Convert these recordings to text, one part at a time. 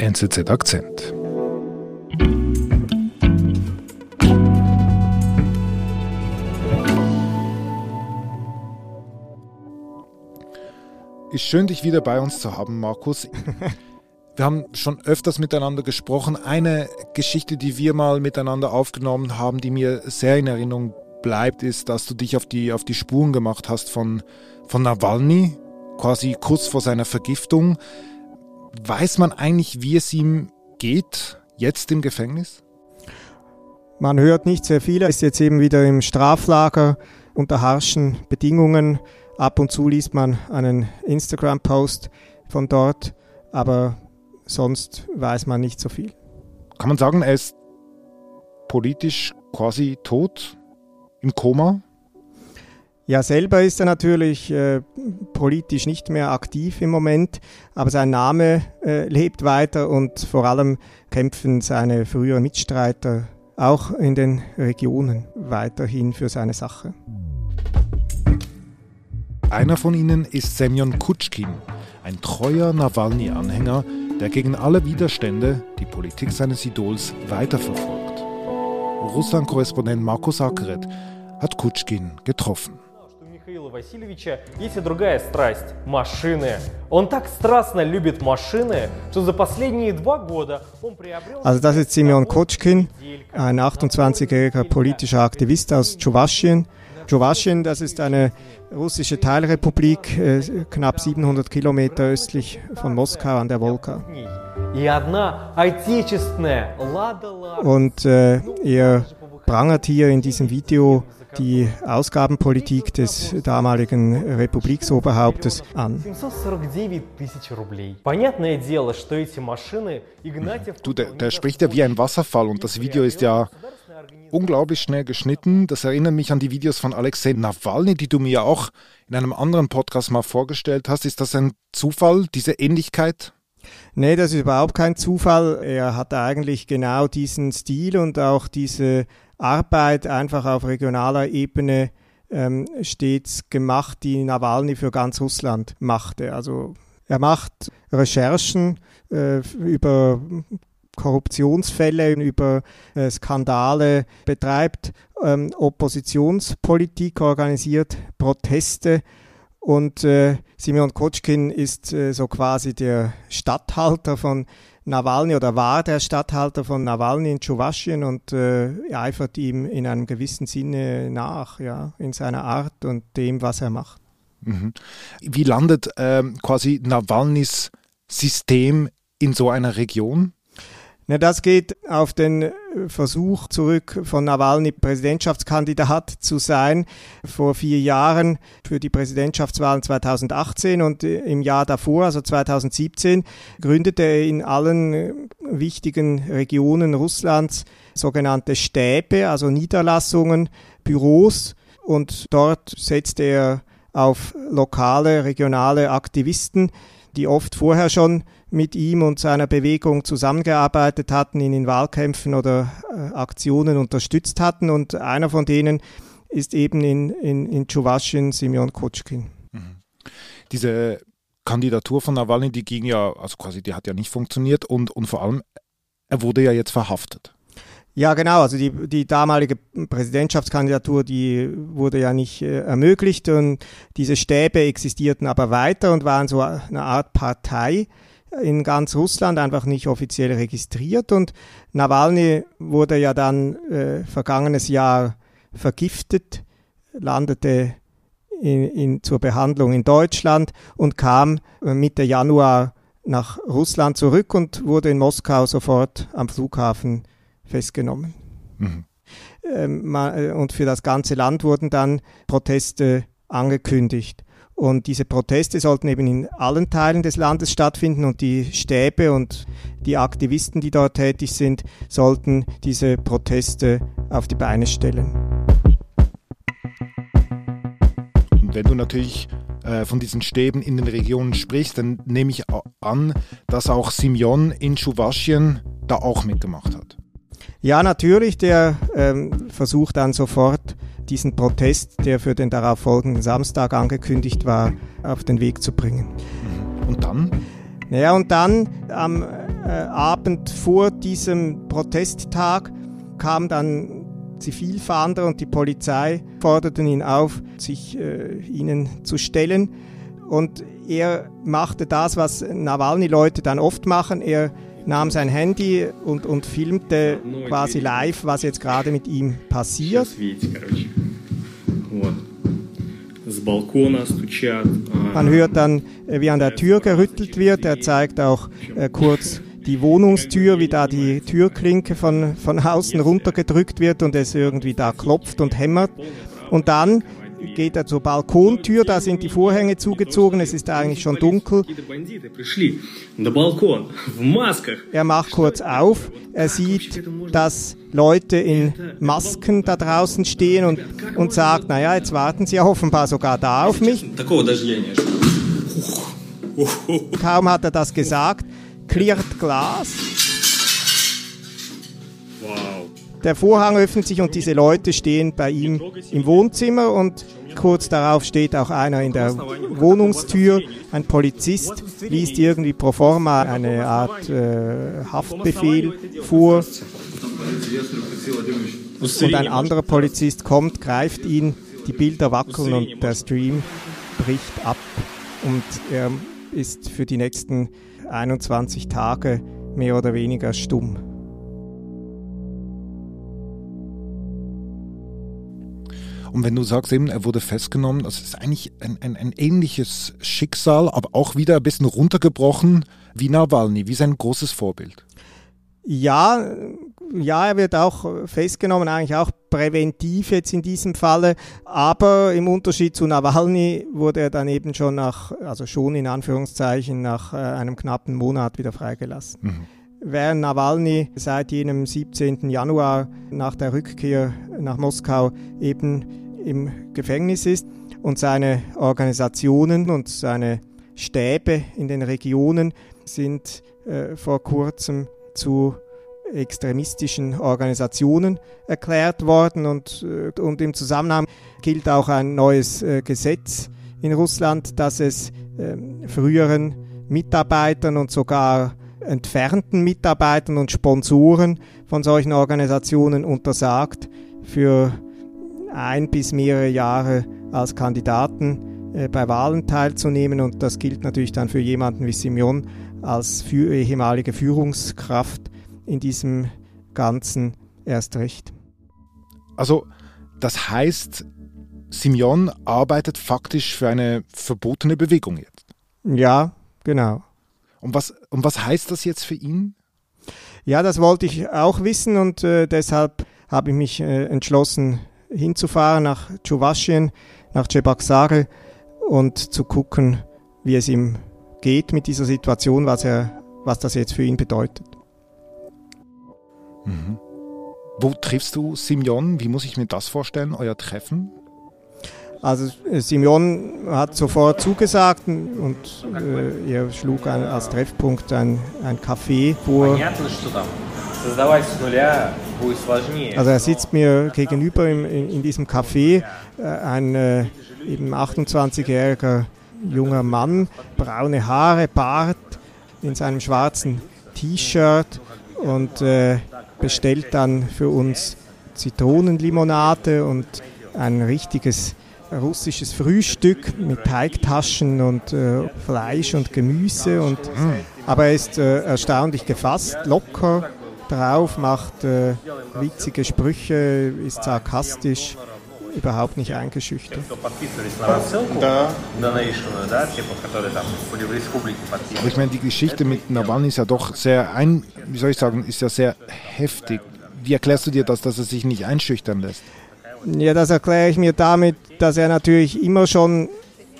NZZ Akzent. Ist schön, dich wieder bei uns zu haben, Markus. Wir haben schon öfters miteinander gesprochen. Eine Geschichte, die wir mal miteinander aufgenommen haben, die mir sehr in Erinnerung bleibt, ist, dass du dich auf die, auf die Spuren gemacht hast von, von Nawalny, quasi kurz vor seiner Vergiftung. Weiß man eigentlich, wie es ihm geht, jetzt im Gefängnis? Man hört nicht sehr viel. Er ist jetzt eben wieder im Straflager unter harschen Bedingungen. Ab und zu liest man einen Instagram-Post von dort, aber sonst weiß man nicht so viel. Kann man sagen, er ist politisch quasi tot, im Koma? Ja, selber ist er natürlich äh, politisch nicht mehr aktiv im Moment, aber sein Name äh, lebt weiter und vor allem kämpfen seine früheren Mitstreiter auch in den Regionen weiterhin für seine Sache. Einer von ihnen ist Semyon Kutschkin, ein treuer Nawalny-Anhänger, der gegen alle Widerstände die Politik seines Idols weiterverfolgt. Russland-Korrespondent Markus Akeret hat Kutschkin getroffen. Михаила Васильевича есть и другая страсть – машины. Он так страстно любит машины, что за последние два года он приобрел... Also das ist Simeon Kotschkin, ein 28-jähriger politischer Aktivist aus Tschuwaschien. Tschuwaschien, das ist eine russische Teilrepublik, äh, knapp 700 Kilometer östlich von Moskau an der Wolga. Und äh, er prangert hier in diesem Video die Ausgabenpolitik des damaligen Republiksoberhauptes an. Du, der, der spricht ja wie ein Wasserfall und das Video ist ja unglaublich schnell geschnitten. Das erinnert mich an die Videos von Alexei Nawalny, die du mir ja auch in einem anderen Podcast mal vorgestellt hast. Ist das ein Zufall, diese Ähnlichkeit? Nee, das ist überhaupt kein Zufall. Er hat eigentlich genau diesen Stil und auch diese Arbeit einfach auf regionaler Ebene ähm, stets gemacht, die Nawalny für ganz Russland machte. Also er macht Recherchen äh, über Korruptionsfälle, über äh, Skandale, betreibt ähm, Oppositionspolitik, organisiert Proteste und äh, Simeon Kotschkin ist äh, so quasi der Statthalter von Nawalny oder war der Statthalter von Nawalny in Tschuwaschien und äh, eifert ihm in einem gewissen Sinne nach, ja, in seiner Art und dem, was er macht. Mhm. Wie landet ähm, quasi Nawalnys System in so einer Region? Na, das geht auf den Versuch zurück von Nawalny Präsidentschaftskandidat zu sein vor vier Jahren für die Präsidentschaftswahlen 2018 und im Jahr davor, also 2017, gründete er in allen wichtigen Regionen Russlands sogenannte Stäbe, also Niederlassungen, Büros und dort setzte er auf lokale, regionale Aktivisten, die oft vorher schon mit ihm und seiner Bewegung zusammengearbeitet hatten, ihn in Wahlkämpfen oder äh, Aktionen unterstützt hatten. Und einer von denen ist eben in, in, in Tschuwaschien Simeon Kutschkin. Mhm. Diese Kandidatur von Nawalny, die ging ja, also quasi, die hat ja nicht funktioniert und, und vor allem, er wurde ja jetzt verhaftet. Ja, genau. Also die, die damalige Präsidentschaftskandidatur, die wurde ja nicht äh, ermöglicht und diese Stäbe existierten aber weiter und waren so eine Art Partei in ganz Russland einfach nicht offiziell registriert und Nawalny wurde ja dann äh, vergangenes Jahr vergiftet, landete in, in, zur Behandlung in Deutschland und kam äh, Mitte Januar nach Russland zurück und wurde in Moskau sofort am Flughafen festgenommen. Mhm. Ähm, äh, und für das ganze Land wurden dann Proteste angekündigt. Und diese Proteste sollten eben in allen Teilen des Landes stattfinden und die Stäbe und die Aktivisten, die dort tätig sind, sollten diese Proteste auf die Beine stellen. Und wenn du natürlich äh, von diesen Stäben in den Regionen sprichst, dann nehme ich an, dass auch Simeon in Schuwaschien da auch mitgemacht hat. Ja, natürlich, der ähm, versucht dann sofort diesen Protest, der für den darauffolgenden Samstag angekündigt war, auf den Weg zu bringen. Und dann? Naja, und dann am äh, Abend vor diesem Protesttag kam dann Zivilfahnder und die Polizei forderten ihn auf, sich äh, ihnen zu stellen. Und er machte das, was Nawalny-Leute dann oft machen. Er nahm sein Handy und, und filmte quasi live, was jetzt gerade mit ihm passiert. Man hört dann, äh, wie an der Tür gerüttelt wird. Er zeigt auch äh, kurz die Wohnungstür, wie da die Türklinke von, von außen runtergedrückt wird und es irgendwie da klopft und hämmert. Und dann geht er zur Balkontür, da sind die Vorhänge zugezogen, es ist eigentlich schon dunkel. Er macht kurz auf, er sieht, dass Leute in Masken da draußen stehen und, und sagt, naja, jetzt warten sie ja offenbar sogar da auf mich. Kaum hat er das gesagt, klirrt Glas. Der Vorhang öffnet sich und diese Leute stehen bei ihm im Wohnzimmer und kurz darauf steht auch einer in der Wohnungstür. Ein Polizist liest irgendwie pro forma eine Art äh, Haftbefehl vor. Und ein anderer Polizist kommt, greift ihn, die Bilder wackeln und der Stream bricht ab. Und er ist für die nächsten 21 Tage mehr oder weniger stumm. Und wenn du sagst eben, er wurde festgenommen, das ist eigentlich ein, ein, ein ähnliches Schicksal, aber auch wieder ein bisschen runtergebrochen wie Nawalny, wie sein großes Vorbild. Ja, ja, er wird auch festgenommen, eigentlich auch präventiv jetzt in diesem Falle. Aber im Unterschied zu Nawalny wurde er dann eben schon nach, also schon in Anführungszeichen, nach äh, einem knappen Monat wieder freigelassen. Mhm. Während Nawalny seit jenem 17. Januar nach der Rückkehr nach Moskau eben im Gefängnis ist und seine Organisationen und seine Stäbe in den Regionen sind äh, vor kurzem zu extremistischen Organisationen erklärt worden und, äh, und im Zusammenhang gilt auch ein neues äh, Gesetz in Russland, das es äh, früheren Mitarbeitern und sogar entfernten Mitarbeitern und Sponsoren von solchen Organisationen untersagt, für ein bis mehrere Jahre als Kandidaten äh, bei Wahlen teilzunehmen. Und das gilt natürlich dann für jemanden wie Simeon als für ehemalige Führungskraft in diesem Ganzen erst recht. Also das heißt, Simeon arbeitet faktisch für eine verbotene Bewegung jetzt. Ja, genau. Und was, und was heißt das jetzt für ihn? Ja, das wollte ich auch wissen und äh, deshalb habe ich mich äh, entschlossen, hinzufahren nach Tschuwaschien, nach Cebaksare und zu gucken, wie es ihm geht mit dieser Situation, was, er, was das jetzt für ihn bedeutet. Mhm. Wo triffst du Simeon? Wie muss ich mir das vorstellen, euer Treffen? Also Simeon hat sofort zugesagt und äh, er schlug ein, als Treffpunkt ein, ein Café vor. Also er sitzt mir gegenüber im, in, in, diesem Café, äh, ein äh, eben 28-jähriger junger Mann, braune Haare, Bart, in seinem schwarzen T-Shirt und äh, bestellt dann für uns Zitronenlimonade und ein richtiges russisches Frühstück mit Teigtaschen und äh, Fleisch und Gemüse. Und, mm. Aber er ist äh, erstaunlich gefasst, locker drauf, macht äh, witzige Sprüche, ist sarkastisch, überhaupt nicht eingeschüchtert. Aber ich meine, die Geschichte mit Nawalny ist ja doch sehr ein, wie soll ich sagen, ist ja sehr heftig. Wie erklärst du dir das, dass er sich nicht einschüchtern lässt? Ja, das erkläre ich mir damit, dass er natürlich immer schon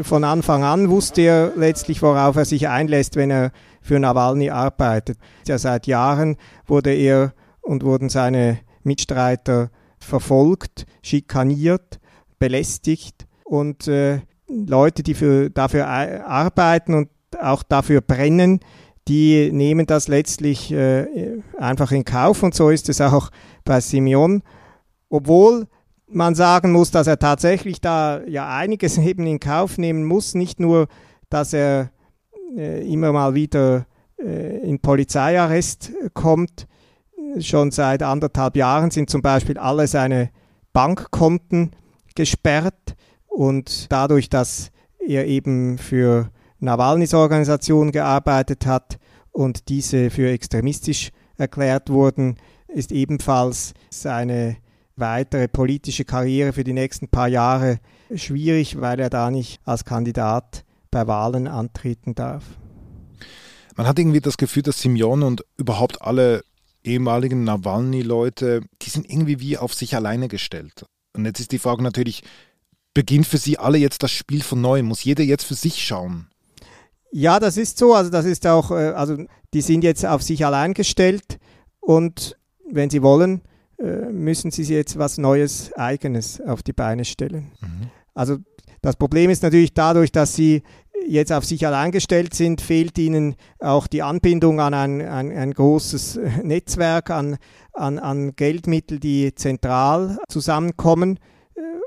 von Anfang an wusste er letztlich, worauf er sich einlässt, wenn er für Nawalny arbeitet. Ja, seit Jahren wurde er und wurden seine Mitstreiter verfolgt, schikaniert, belästigt und äh, Leute, die für, dafür arbeiten und auch dafür brennen, die nehmen das letztlich äh, einfach in Kauf und so ist es auch bei Simeon, obwohl man sagen muss, dass er tatsächlich da ja einiges eben in Kauf nehmen muss. Nicht nur, dass er immer mal wieder äh, in Polizeiarrest kommt. Schon seit anderthalb Jahren sind zum Beispiel alle seine Bankkonten gesperrt und dadurch, dass er eben für Nawalnys Organisation gearbeitet hat und diese für extremistisch erklärt wurden, ist ebenfalls seine weitere politische Karriere für die nächsten paar Jahre schwierig, weil er da nicht als Kandidat bei Wahlen antreten darf. Man hat irgendwie das Gefühl, dass Simeon und überhaupt alle ehemaligen Nawalny-Leute, die sind irgendwie wie auf sich alleine gestellt. Und jetzt ist die Frage natürlich, beginnt für sie alle jetzt das Spiel von neu? Muss jeder jetzt für sich schauen? Ja, das ist so. Also das ist auch, äh, also die sind jetzt auf sich allein gestellt und wenn sie wollen, äh, müssen sie jetzt was Neues, Eigenes auf die Beine stellen. Mhm. Also das Problem ist natürlich dadurch, dass sie jetzt auf sich allein gestellt sind, fehlt ihnen auch die Anbindung an ein, ein, ein großes Netzwerk, an, an, an Geldmittel, die zentral zusammenkommen.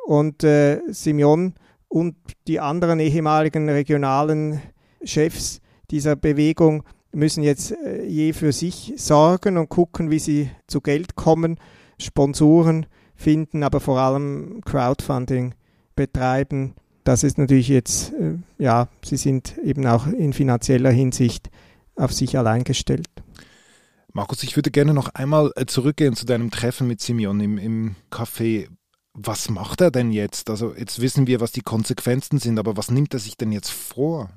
Und äh, Simeon und die anderen ehemaligen regionalen Chefs dieser Bewegung müssen jetzt äh, je für sich sorgen und gucken, wie sie zu Geld kommen, Sponsoren finden, aber vor allem Crowdfunding betreiben das ist natürlich jetzt, äh, ja, sie sind eben auch in finanzieller Hinsicht auf sich allein gestellt. Markus, ich würde gerne noch einmal äh, zurückgehen zu deinem Treffen mit Simeon im, im Café. Was macht er denn jetzt? Also jetzt wissen wir, was die Konsequenzen sind, aber was nimmt er sich denn jetzt vor?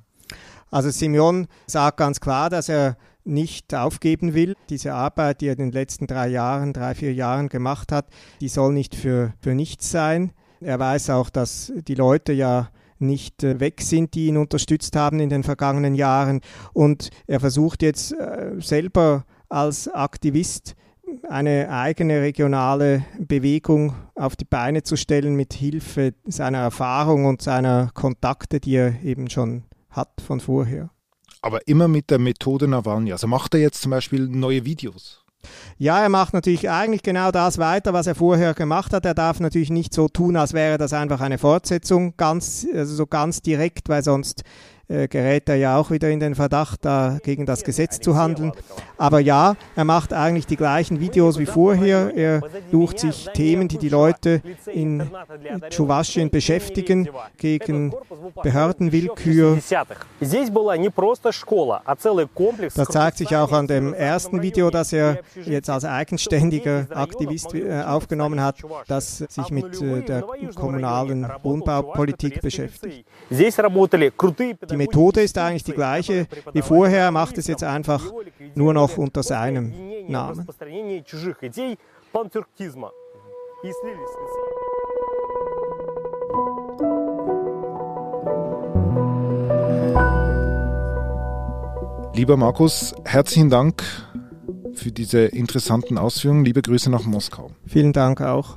Also Simeon sagt ganz klar, dass er nicht aufgeben will. Diese Arbeit, die er in den letzten drei Jahren, drei, vier Jahren gemacht hat, die soll nicht für, für nichts sein. Er weiß auch, dass die Leute ja nicht äh, weg sind, die ihn unterstützt haben in den vergangenen Jahren. Und er versucht jetzt äh, selber als Aktivist eine eigene regionale Bewegung auf die Beine zu stellen mit Hilfe seiner Erfahrung und seiner Kontakte, die er eben schon hat von vorher. Aber immer mit der Methode Nawalny. Also macht er jetzt zum Beispiel neue Videos? Ja, er macht natürlich eigentlich genau das weiter, was er vorher gemacht hat. Er darf natürlich nicht so tun, als wäre das einfach eine Fortsetzung, ganz, also so ganz direkt, weil sonst äh, gerät er ja auch wieder in den Verdacht, da gegen das Gesetz zu handeln. Aber ja, er macht eigentlich die gleichen Videos wie vorher. Er sucht sich Themen, die die Leute in Tschuwaschien beschäftigen, gegen Behördenwillkür. Das zeigt sich auch an dem ersten Video, das er jetzt als eigenständiger Aktivist äh, aufgenommen hat, das sich mit äh, der kommunalen Wohnbaupolitik beschäftigt. Die Methode ist eigentlich die gleiche wie vorher, macht es jetzt einfach nur noch unter seinem Namen. Lieber Markus, herzlichen Dank für diese interessanten Ausführungen. Liebe Grüße nach Moskau. Vielen Dank auch.